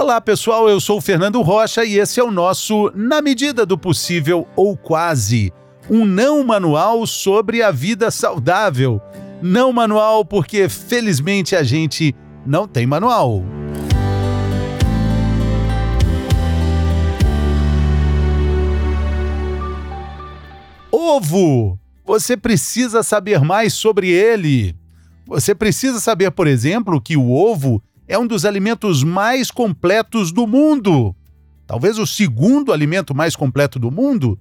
Olá pessoal, eu sou o Fernando Rocha e esse é o nosso Na Medida do Possível ou Quase um não manual sobre a vida saudável. Não manual porque felizmente a gente não tem manual. Ovo! Você precisa saber mais sobre ele. Você precisa saber, por exemplo, que o ovo é um dos alimentos mais completos do mundo. Talvez o segundo alimento mais completo do mundo,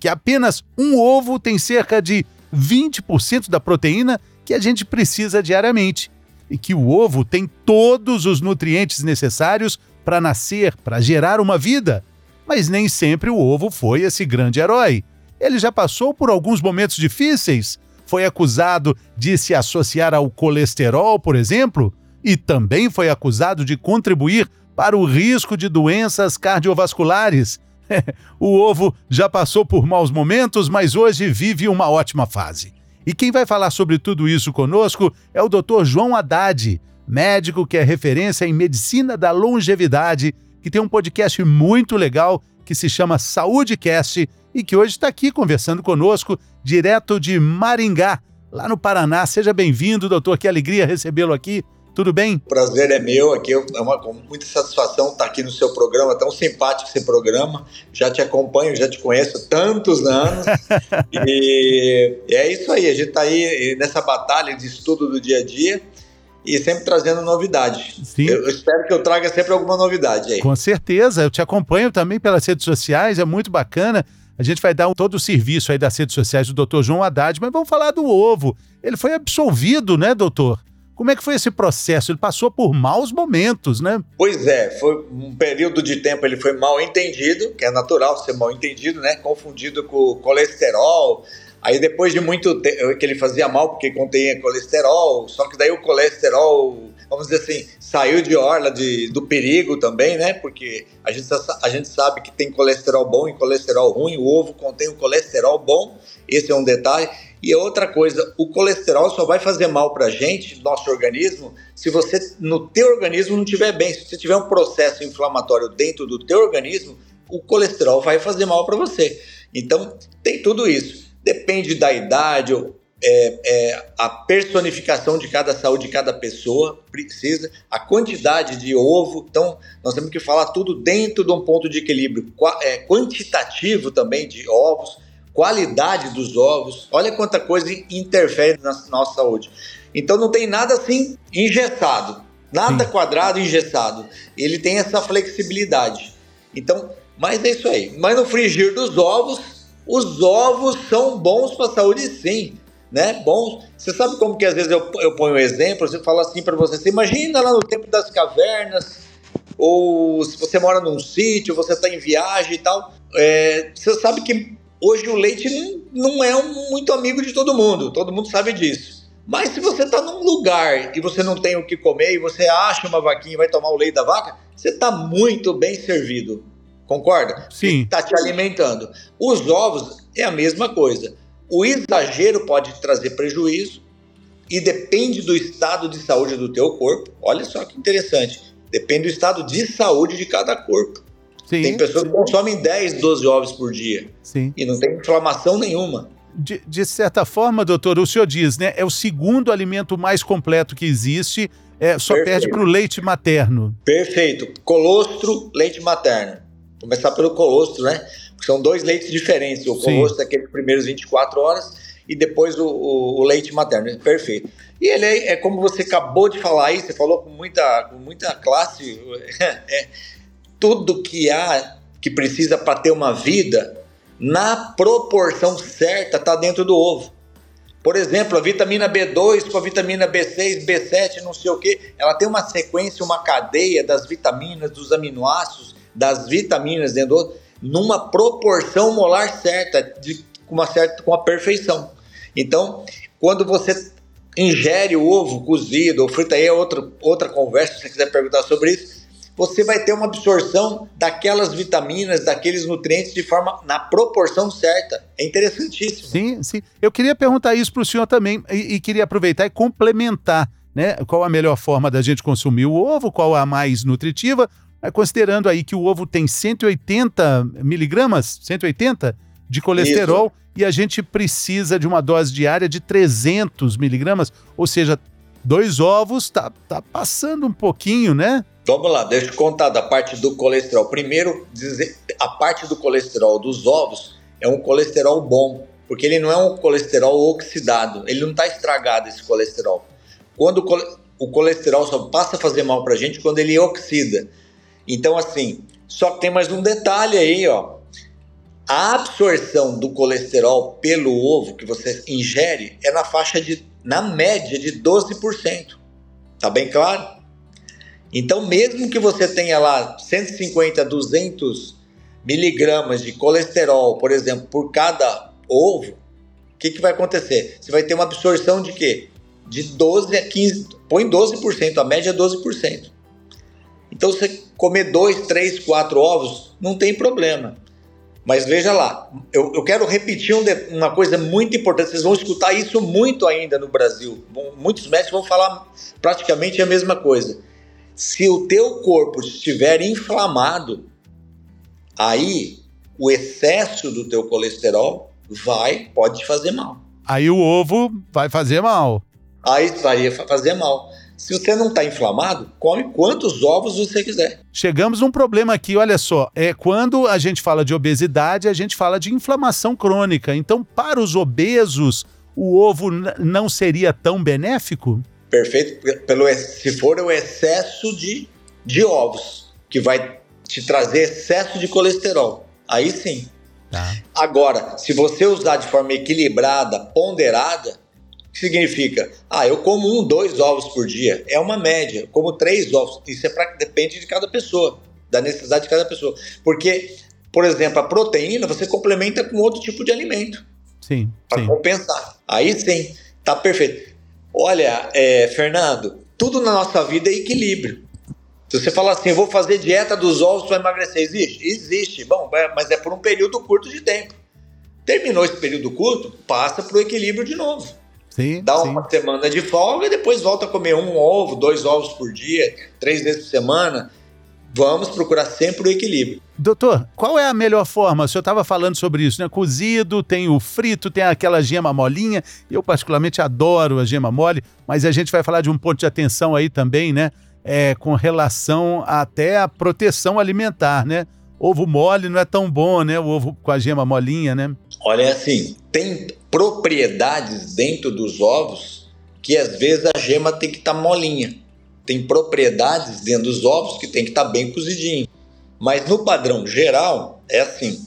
que apenas um ovo tem cerca de 20% da proteína que a gente precisa diariamente. E que o ovo tem todos os nutrientes necessários para nascer, para gerar uma vida. Mas nem sempre o ovo foi esse grande herói. Ele já passou por alguns momentos difíceis. Foi acusado de se associar ao colesterol, por exemplo, e também foi acusado de contribuir para o risco de doenças cardiovasculares. o ovo já passou por maus momentos, mas hoje vive uma ótima fase. E quem vai falar sobre tudo isso conosco é o Dr. João Haddad, médico que é referência em medicina da longevidade, que tem um podcast muito legal que se chama Saúdecast e que hoje está aqui conversando conosco, direto de Maringá, lá no Paraná. Seja bem-vindo, doutor. Que alegria recebê-lo aqui. Tudo bem? O prazer é meu aqui, é uma com muita satisfação estar aqui no seu programa, tão simpático esse programa. Já te acompanho, já te conheço há tantos anos. e é isso aí, a gente está aí nessa batalha de estudo do dia a dia e sempre trazendo novidade. Sim. Eu espero que eu traga sempre alguma novidade aí. Com certeza, eu te acompanho também pelas redes sociais, é muito bacana. A gente vai dar um, todo o serviço aí das redes sociais do Dr. João Haddad, mas vamos falar do ovo. Ele foi absolvido, né, doutor? Como é que foi esse processo? Ele passou por maus momentos, né? Pois é, foi um período de tempo ele foi mal entendido, que é natural ser mal entendido, né? Confundido com colesterol. Aí depois de muito tempo que ele fazia mal porque contém colesterol, só que daí o colesterol, vamos dizer assim, saiu de orla de, do perigo também, né? Porque a gente, a gente sabe que tem colesterol bom e colesterol ruim, o ovo contém o colesterol bom, esse é um detalhe. E outra coisa, o colesterol só vai fazer mal para a gente, nosso organismo, se você no teu organismo não estiver bem. Se você tiver um processo inflamatório dentro do teu organismo, o colesterol vai fazer mal para você. Então tem tudo isso. Depende da idade, é, é, a personificação de cada saúde de cada pessoa precisa, a quantidade de ovo. Então, nós temos que falar tudo dentro de um ponto de equilíbrio é, quantitativo também de ovos qualidade dos ovos. Olha quanta coisa interfere na nossa saúde. Então não tem nada assim engessado, nada Sim. quadrado engessado. Ele tem essa flexibilidade. Então, mas é isso aí. Mas no frigir dos ovos, os ovos são bons para a saúde, sim. Né? Bons. Você sabe como que às vezes eu, eu ponho um exemplo, você fala assim para você, você imagina lá no tempo das cavernas, ou se você mora num sítio, você está em viagem e tal, é, você sabe que Hoje o leite não é muito amigo de todo mundo, todo mundo sabe disso. Mas se você está num lugar e você não tem o que comer e você acha uma vaquinha e vai tomar o leite da vaca, você está muito bem servido. Concorda? Sim. Está te alimentando. Os ovos é a mesma coisa. O exagero pode trazer prejuízo e depende do estado de saúde do teu corpo. Olha só que interessante. Depende do estado de saúde de cada corpo. Sim, tem pessoas que consomem 10, 12 ovos por dia. Sim. E não tem inflamação nenhuma. De, de, certa forma, doutor, o senhor diz, né? É o segundo alimento mais completo que existe, é, só Perfeito. perde para o leite materno. Perfeito. Colostro, leite materno. Começar pelo colostro, né? Porque são dois leites diferentes. O colostro é aqueles primeiros 24 horas e depois o, o, o leite materno. Perfeito. E ele é, é, como você acabou de falar aí, você falou com muita, com muita classe. É, tudo que há que precisa para ter uma vida, na proporção certa, está dentro do ovo. Por exemplo, a vitamina B2 com a vitamina B6, B7, não sei o que, ela tem uma sequência, uma cadeia das vitaminas, dos aminoácidos, das vitaminas dentro do ovo, numa proporção molar certa, de, com uma certa, com a perfeição. Então, quando você ingere o ovo cozido ou frito, aí é outra, outra conversa, se você quiser perguntar sobre isso, você vai ter uma absorção daquelas vitaminas, daqueles nutrientes de forma na proporção certa. É interessantíssimo. Sim, sim. Eu queria perguntar isso para o senhor também e, e, queria aproveitar e complementar, né? Qual a melhor forma da gente consumir o ovo, qual a mais nutritiva, considerando aí que o ovo tem 180 miligramas, 180 de colesterol, Isso. e a gente precisa de uma dose diária de 300 miligramas, ou seja, dois ovos tá, tá passando um pouquinho, né? Vamos lá, deixa eu contar da parte do colesterol. Primeiro, dizer, a parte do colesterol dos ovos é um colesterol bom, porque ele não é um colesterol oxidado, ele não está estragado esse colesterol. Quando o colesterol só passa a fazer mal para gente quando ele oxida. Então, assim, só que tem mais um detalhe aí, ó. A absorção do colesterol pelo ovo que você ingere é na faixa de, na média, de 12%. Tá bem claro? Então, mesmo que você tenha lá 150, 200 miligramas de colesterol, por exemplo, por cada ovo, o que, que vai acontecer? Você vai ter uma absorção de quê? De 12 a 15, põe 12%, a média é 12%. Então, você comer dois, três, quatro ovos, não tem problema. Mas veja lá, eu, eu quero repetir um de, uma coisa muito importante. Vocês vão escutar isso muito ainda no Brasil. Muitos médicos vão falar praticamente a mesma coisa. Se o teu corpo estiver inflamado, aí o excesso do teu colesterol vai, pode te fazer mal. Aí o ovo vai fazer mal. Aí vai fazer mal. Se você não está inflamado, come quantos ovos você quiser. Chegamos num problema aqui, olha só. É quando a gente fala de obesidade, a gente fala de inflamação crônica. Então, para os obesos, o ovo não seria tão benéfico? Perfeito. Pelo, se for o excesso de, de ovos, que vai te trazer excesso de colesterol. Aí sim. Tá. Agora, se você usar de forma equilibrada, ponderada, significa? Ah, eu como um, dois ovos por dia. É uma média. Eu como três ovos. Isso é pra, depende de cada pessoa, da necessidade de cada pessoa. Porque, por exemplo, a proteína você complementa com outro tipo de alimento. Sim. Para compensar. Aí sim, tá perfeito. Olha, é, Fernando, tudo na nossa vida é equilíbrio. Se você falar assim, eu vou fazer dieta dos ovos para emagrecer, existe? Existe. Bom, é, mas é por um período curto de tempo. Terminou esse período curto, passa para o equilíbrio de novo. Sim, Dá uma sim. semana de folga e depois volta a comer um ovo, dois ovos por dia, três vezes por semana. Vamos procurar sempre o equilíbrio. Doutor, qual é a melhor forma? O senhor estava falando sobre isso, né? Cozido, tem o frito, tem aquela gema molinha. Eu, particularmente, adoro a gema mole, mas a gente vai falar de um ponto de atenção aí também, né? É, com relação até à proteção alimentar, né? Ovo mole não é tão bom, né? O ovo com a gema molinha, né? Olha, é assim, tem propriedades dentro dos ovos que às vezes a gema tem que estar tá molinha. Tem propriedades dentro dos ovos que tem que estar tá bem cozidinho. Mas no padrão geral, é assim: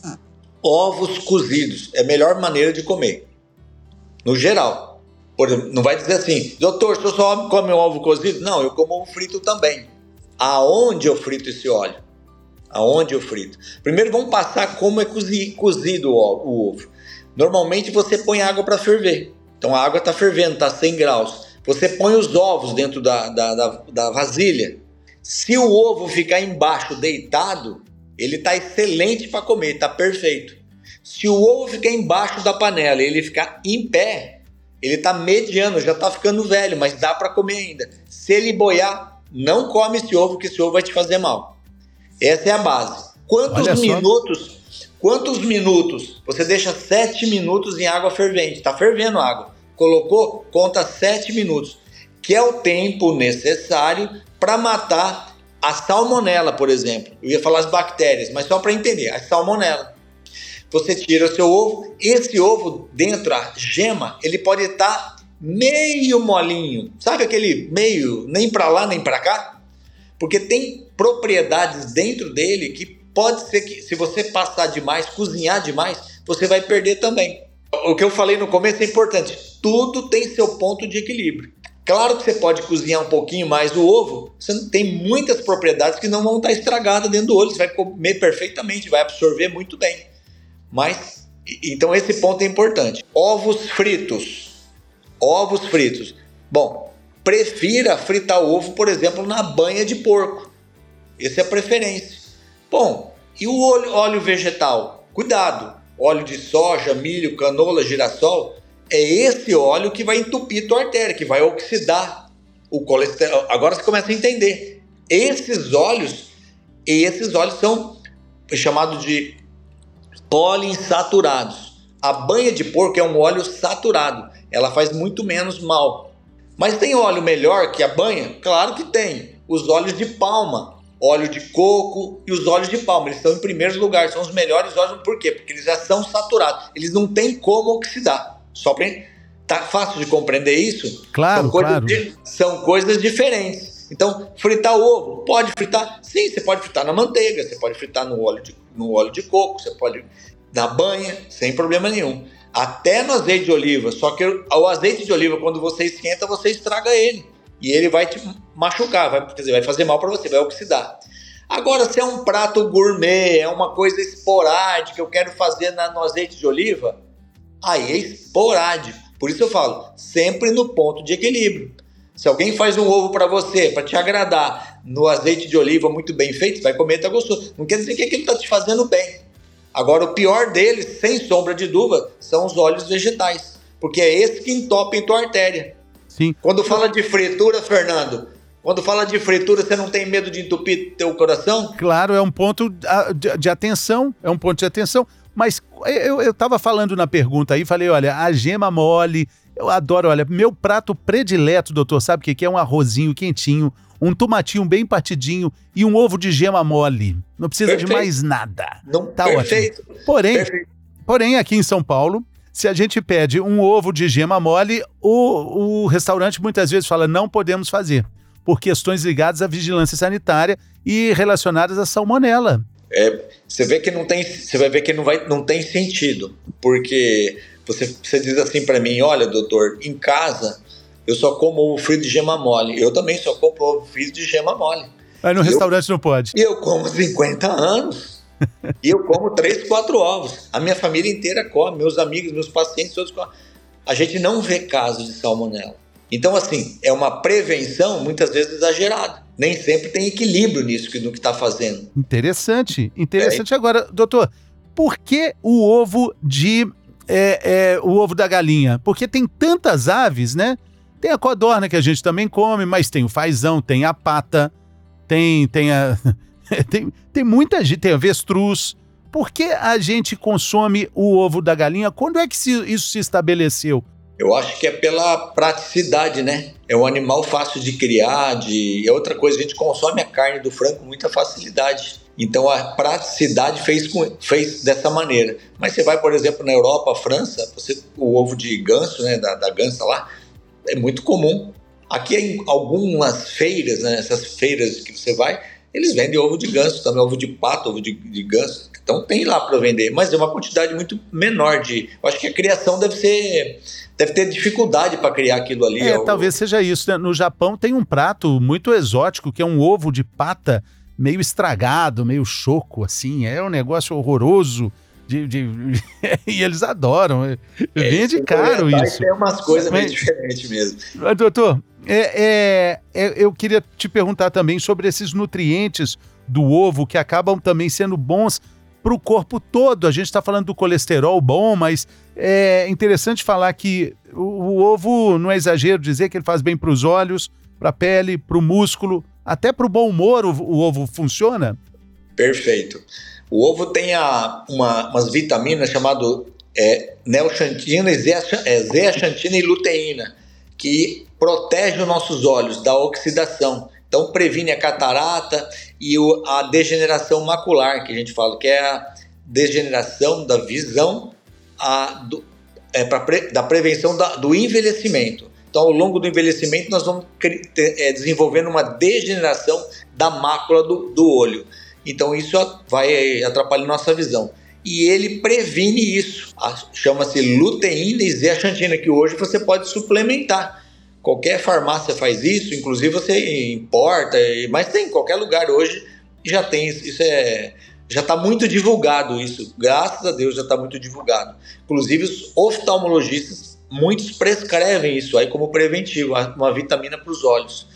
ovos cozidos é a melhor maneira de comer. No geral. Por exemplo, não vai dizer assim, doutor, se eu só come um ovo cozido? Não, eu como ovo frito também. Aonde eu frito esse óleo? Aonde eu frito? Primeiro vamos passar como é cozido o ovo. Normalmente você põe água para ferver. Então a água está fervendo, está 100 graus. Você põe os ovos dentro da, da, da, da vasilha. Se o ovo ficar embaixo deitado, ele está excelente para comer, está perfeito. Se o ovo ficar embaixo da panela e ele ficar em pé, ele está mediano, já está ficando velho, mas dá para comer ainda. Se ele boiar, não come esse ovo, que esse ovo vai te fazer mal. Essa é a base. Quantos minutos? Quantos minutos? Você deixa 7 minutos em água fervente. Está fervendo a água. Colocou? Conta 7 minutos. Que é o tempo necessário para matar a salmonela, por exemplo. Eu ia falar as bactérias, mas só para entender. A salmonela. Você tira o seu ovo. Esse ovo dentro, a gema, ele pode estar tá meio molinho. Sabe aquele meio, nem para lá nem para cá? Porque tem propriedades dentro dele que pode ser que, se você passar demais, cozinhar demais, você vai perder também. O que eu falei no começo é importante. Tudo tem seu ponto de equilíbrio. Claro que você pode cozinhar um pouquinho mais o ovo, você tem muitas propriedades que não vão estar estragadas dentro do olho, você vai comer perfeitamente, vai absorver muito bem. Mas, então esse ponto é importante. Ovos fritos. Ovos fritos. Bom, prefira fritar o ovo, por exemplo, na banha de porco. Essa é a preferência. Bom, e o óleo, óleo vegetal? Cuidado, óleo de soja, milho, canola, girassol, é esse óleo que vai entupir tua artéria, que vai oxidar o colesterol. Agora você começa a entender. Esses óleos esses óleos são chamados de poliinsaturados. A banha de porco é um óleo saturado, ela faz muito menos mal. Mas tem óleo melhor que a banha? Claro que tem. Os óleos de palma, óleo de coco e os óleos de palma. Eles estão em primeiro lugar, são os melhores óleos. Por quê? Porque eles já são saturados. Eles não têm como oxidar. Só para tá fácil de compreender isso? Claro, são coisas, claro. Di... são coisas diferentes. Então, fritar o ovo, pode fritar? Sim, você pode fritar na manteiga, você pode fritar no óleo de, no óleo de coco, você pode na banha, sem problema nenhum. Até no azeite de oliva, só que o azeite de oliva, quando você esquenta, você estraga ele. E ele vai te machucar, vai, quer dizer, vai fazer mal para você, vai oxidar. Agora, se é um prato gourmet, é uma coisa esporádica, eu quero fazer na, no azeite de oliva, aí é esporádico. Por isso eu falo, sempre no ponto de equilíbrio. Se alguém faz um ovo para você, para te agradar, no azeite de oliva muito bem feito, vai comer tá gostoso. Não quer dizer que aquilo está te fazendo bem. Agora, o pior deles, sem sombra de dúvida, são os óleos vegetais, porque é esse que entope em tua artéria. Sim. Quando fala de fritura, Fernando, quando fala de fritura, você não tem medo de entupir teu coração? Claro, é um ponto de, atenção, é um ponto de atenção. Mas eu estava falando na pergunta aí, falei, olha, a gema mole, eu adoro, olha, meu prato predileto, doutor, sabe o que, que é? Um arrozinho quentinho, um tomatinho bem partidinho e um ovo de gema mole. Não precisa perfeito. de mais nada. Não, tá perfeito. ótimo. Porém, perfeito. porém, aqui em São Paulo, se a gente pede um ovo de gema mole, o, o restaurante muitas vezes fala não podemos fazer, por questões ligadas à vigilância sanitária e relacionadas à salmonela. É, você vê que não tem, você vai ver que não vai, não tem sentido, porque você, você diz assim para mim, olha, doutor, em casa eu só como ovo frito de gema mole. Eu também só como ovo frito de gema mole. Aí no e restaurante eu, não pode. E eu como 50 anos. e eu como 3, 4 ovos. A minha família inteira come, meus amigos, meus pacientes, todos comem. A gente não vê casos de salmonela. Então, assim, é uma prevenção muitas vezes exagerada. Nem sempre tem equilíbrio nisso no que está fazendo. Interessante, interessante. É. Agora, doutor, por que o ovo de. É, é, o ovo da galinha? Porque tem tantas aves, né? Tem a codorna que a gente também come, mas tem o fazão, tem a pata, tem, tem a. tem, tem muita gente, tem avestruz. Por que a gente consome o ovo da galinha? Quando é que isso se estabeleceu? Eu acho que é pela praticidade, né? É um animal fácil de criar, de... é outra coisa, a gente consome a carne do frango com muita facilidade. Então a praticidade fez, com, fez dessa maneira. Mas você vai, por exemplo, na Europa, França, você, o ovo de ganso, né, da, da gansa lá, é muito comum. Aqui em algumas feiras, né, essas feiras que você vai, eles vendem ovo de ganso, também ovo de pato, ovo de, de ganso. Então tem lá para vender, mas é uma quantidade muito menor de. Eu acho que a criação deve ser. Deve ter dificuldade para criar aquilo ali. É, talvez seja isso. Né? No Japão tem um prato muito exótico que é um ovo de pata meio estragado, meio choco, assim. É um negócio horroroso. De, de... e eles adoram. É, Vende caro isso. Tem umas coisas meio diferentes mesmo. Doutor, é, é, é, eu queria te perguntar também sobre esses nutrientes do ovo que acabam também sendo bons para o corpo todo. A gente está falando do colesterol bom, mas é interessante falar que o, o ovo, não é exagero dizer que ele faz bem para os olhos, para a pele, para o músculo, até para o bom humor o, o ovo funciona? Perfeito. O ovo tem a, uma, umas vitaminas chamadas é, neoxantina, é, zeaxantina e luteína, que protege os nossos olhos da oxidação. Então previne a catarata e o, a degeneração macular, que a gente fala, que é a degeneração da visão a, do, é, pra, da prevenção da, do envelhecimento. Então, ao longo do envelhecimento, nós vamos é, desenvolvendo uma degeneração da mácula do, do olho. Então isso vai atrapalhar nossa visão. E ele previne isso. Chama-se luteína e zeaxantina, que hoje você pode suplementar. Qualquer farmácia faz isso, inclusive você importa, mas tem em qualquer lugar hoje já tem isso é já está muito divulgado isso, graças a Deus já está muito divulgado. Inclusive os oftalmologistas muitos prescrevem isso aí como preventivo, uma vitamina para os olhos.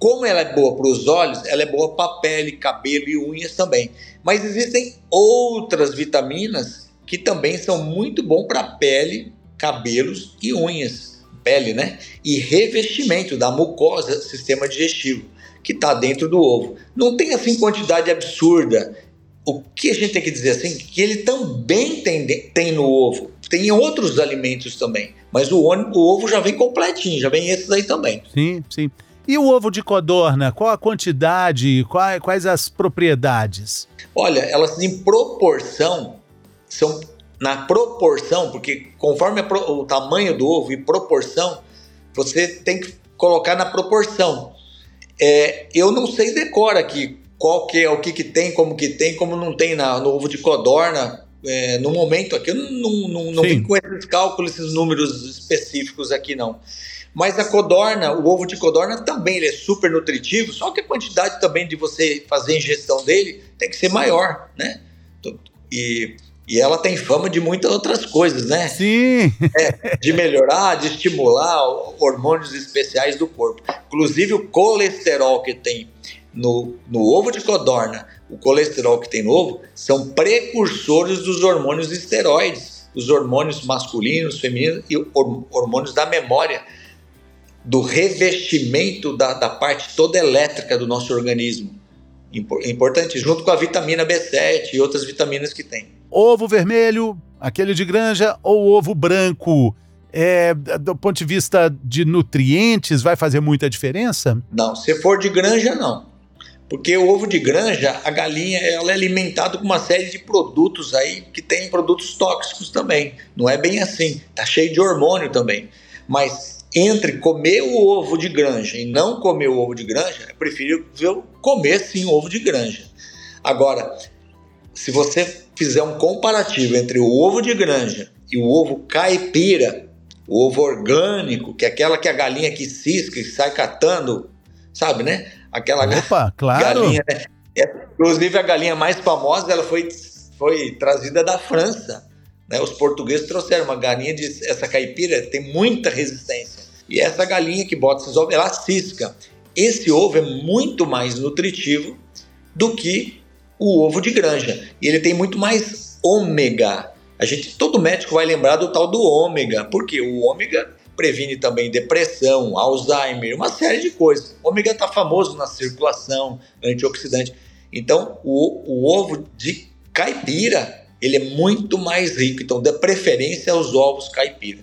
Como ela é boa para os olhos, ela é boa para pele, cabelo e unhas também. Mas existem outras vitaminas que também são muito bom para pele, cabelos e unhas. Pele, né? E revestimento da mucosa, sistema digestivo. que está dentro do ovo. Não tem assim quantidade absurda. O que a gente tem que dizer assim, que ele também tem, tem no ovo. Tem em outros alimentos também. Mas o, o ovo já vem completinho, já vem esses aí também. Sim, sim. E o ovo de codorna, qual a quantidade, quais, quais as propriedades? Olha, elas em proporção são na proporção, porque conforme o tamanho do ovo e proporção, você tem que colocar na proporção. É, eu não sei decora aqui qual que é o que, que tem, como que tem, como não tem na, no ovo de codorna. É, no momento aqui, eu não, não, não vim com esses cálculos, esses números específicos aqui, não. Mas a codorna, o ovo de codorna também ele é super nutritivo, só que a quantidade também de você fazer a ingestão dele tem que ser maior, né? E e ela tem fama de muitas outras coisas, né? Sim. É, de melhorar, de estimular hormônios especiais do corpo. Inclusive o colesterol que tem no, no ovo de codorna, o colesterol que tem no ovo, são precursores dos hormônios esteroides, os hormônios masculinos, femininos e hormônios da memória, do revestimento da, da parte toda elétrica do nosso organismo. Importante, junto com a vitamina B7 e outras vitaminas que tem ovo vermelho, aquele de granja, ou ovo branco? É, do ponto de vista de nutrientes, vai fazer muita diferença? Não, se for de granja, não. Porque o ovo de granja, a galinha, ela é alimentada com uma série de produtos aí que tem produtos tóxicos também. Não é bem assim. Tá cheio de hormônio também. Mas entre comer o ovo de granja e não comer o ovo de granja, é preferível comer sim o ovo de granja. Agora, se você fizer um comparativo entre o ovo de granja e o ovo caipira, o ovo orgânico, que é aquela que a galinha que cisca e sai catando, sabe, né? Aquela Opa, claro. galinha, né? É, inclusive a galinha mais famosa, ela foi, foi trazida da França. Né? Os portugueses trouxeram uma galinha de essa caipira tem muita resistência. E essa galinha que bota esses ovos, ela cisca. Esse ovo é muito mais nutritivo do que o ovo de granja. E ele tem muito mais ômega. A gente, todo médico vai lembrar do tal do ômega, porque o ômega previne também depressão, Alzheimer, uma série de coisas. O ômega está famoso na circulação, antioxidante. Então, o, o ovo de caipira, ele é muito mais rico. Então, dê preferência aos ovos caipira.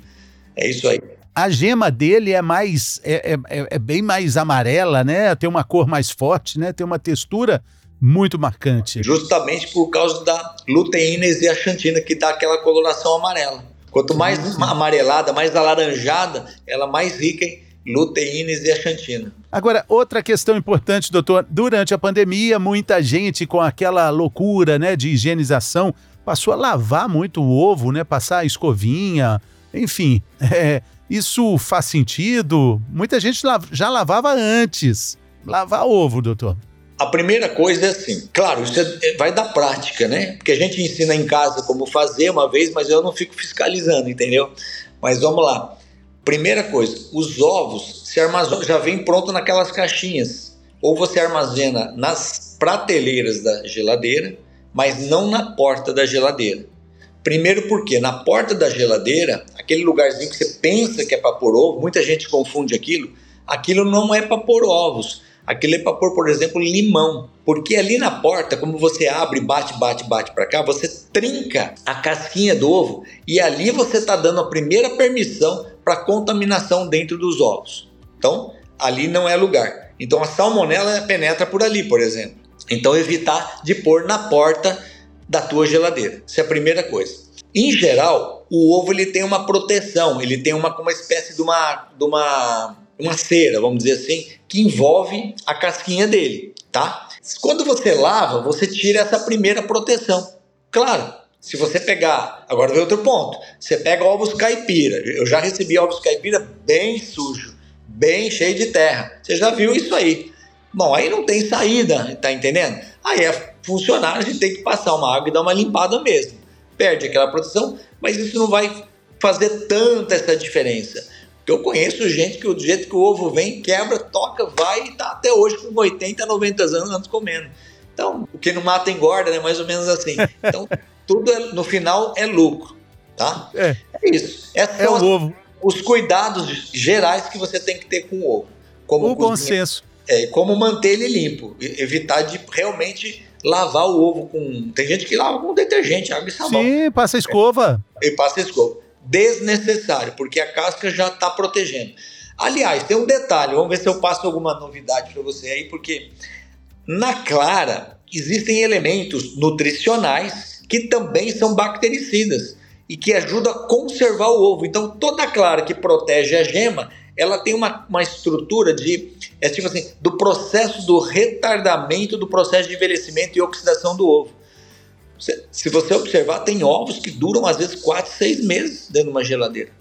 É isso aí. A gema dele é mais é, é, é bem mais amarela, né? Tem uma cor mais forte, né? Tem uma textura muito marcante. Justamente por causa da luteína e zeaxantina, que dá aquela coloração amarela. Quanto mais amarelada, mais alaranjada, ela mais rica em luteína e zeaxantina. Agora, outra questão importante, doutor. Durante a pandemia, muita gente com aquela loucura né, de higienização passou a lavar muito o ovo, né? Passar a escovinha, enfim. É, isso faz sentido? Muita gente já lavava antes. Lavar ovo, doutor. A primeira coisa é assim, claro, isso é, vai da prática, né? Porque a gente ensina em casa como fazer uma vez, mas eu não fico fiscalizando, entendeu? Mas vamos lá. Primeira coisa, os ovos se armazenam, já vem pronto naquelas caixinhas. Ou você armazena nas prateleiras da geladeira, mas não na porta da geladeira. Primeiro porque na porta da geladeira, aquele lugarzinho que você pensa que é para pôr ovo, muita gente confunde aquilo, aquilo não é para pôr ovos Aquilo é para pôr, por exemplo, limão. Porque ali na porta, como você abre, bate, bate, bate para cá, você trinca a casquinha do ovo e ali você está dando a primeira permissão para contaminação dentro dos ovos. Então, ali não é lugar. Então, a salmonela penetra por ali, por exemplo. Então, evitar de pôr na porta da tua geladeira. Essa é a primeira coisa. Em geral, o ovo ele tem uma proteção, ele tem uma, uma espécie de uma, de uma uma cera, vamos dizer assim, que envolve a casquinha dele, tá? Quando você lava, você tira essa primeira proteção. Claro, se você pegar, agora vem outro ponto, você pega ovos caipira. Eu já recebi ovos caipira bem sujo, bem cheio de terra. Você já viu isso aí? Bom, aí não tem saída, tá entendendo? Aí é funcionário, a gente tem que passar uma água e dar uma limpada mesmo. Perde aquela proteção, mas isso não vai fazer tanta essa diferença. Eu conheço gente que do jeito que o ovo vem, quebra, toca, vai e tá até hoje com 80, 90 anos comendo. Então, o que não mata engorda, né? Mais ou menos assim. Então, tudo é, no final é lucro, tá? É, é isso. Esses é o ovo. Os cuidados gerais que você tem que ter com o ovo. Como o bom senso. É, como manter ele limpo, evitar de realmente lavar o ovo com. Tem gente que lava com detergente, água e sabão. Sim, passa escova. E passa escova. Desnecessário, porque a casca já está protegendo. Aliás, tem um detalhe, vamos ver se eu passo alguma novidade para você aí, porque na clara existem elementos nutricionais que também são bactericidas e que ajudam a conservar o ovo. Então, toda clara que protege a gema, ela tem uma, uma estrutura de, é tipo assim, do processo do retardamento do processo de envelhecimento e oxidação do ovo. Se você observar, tem ovos que duram às vezes 4, 6 meses dentro de uma geladeira.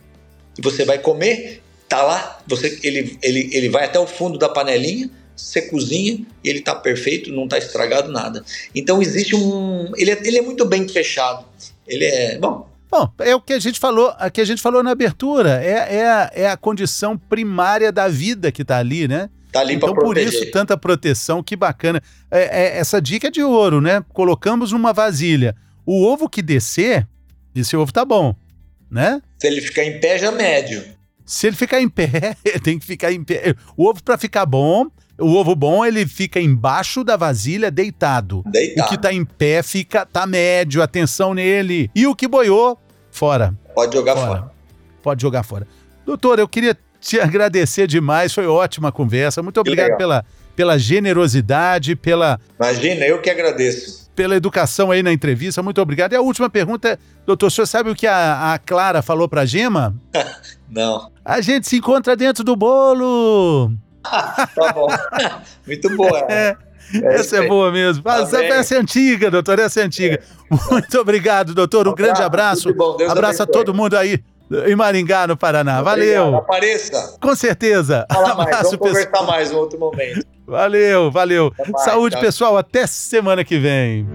E você vai comer, tá lá, você, ele, ele, ele vai até o fundo da panelinha, você cozinha e ele tá perfeito, não tá estragado nada. Então existe um. Ele é, ele é muito bem fechado. Ele é. Bom. Bom, é o que a gente falou, a que a gente falou na abertura. É, é, a, é a condição primária da vida que tá ali, né? Tá ali então, por isso, tanta proteção, que bacana. É, é, essa dica é de ouro, né? Colocamos numa vasilha. O ovo que descer, esse ovo tá bom, né? Se ele ficar em pé, já médio. Se ele ficar em pé, tem que ficar em pé. O ovo, para ficar bom, o ovo bom, ele fica embaixo da vasilha, deitado. Deitado. O que tá em pé fica tá médio, atenção nele. E o que boiou, fora. Pode jogar fora. fora. Pode jogar fora. Doutor, eu queria te agradecer demais, foi ótima conversa. Muito obrigado pela, pela generosidade, pela. Imagina, eu que agradeço. Pela educação aí na entrevista, muito obrigado. E a última pergunta é, doutor, o senhor sabe o que a, a Clara falou pra Gema? Não. A gente se encontra dentro do bolo. tá bom. Muito boa. É. É essa é boa mesmo. Tá essa é antiga, doutor, essa é antiga. É. Muito obrigado, doutor. Um, um grande abraço. abraço a todo mundo aí em Maringá, no Paraná. Valeu. Apareça. Com certeza. Fala mais. Abraço, Vamos conversar mais em outro momento. Valeu, valeu. Saúde, pessoal. Até semana que vem.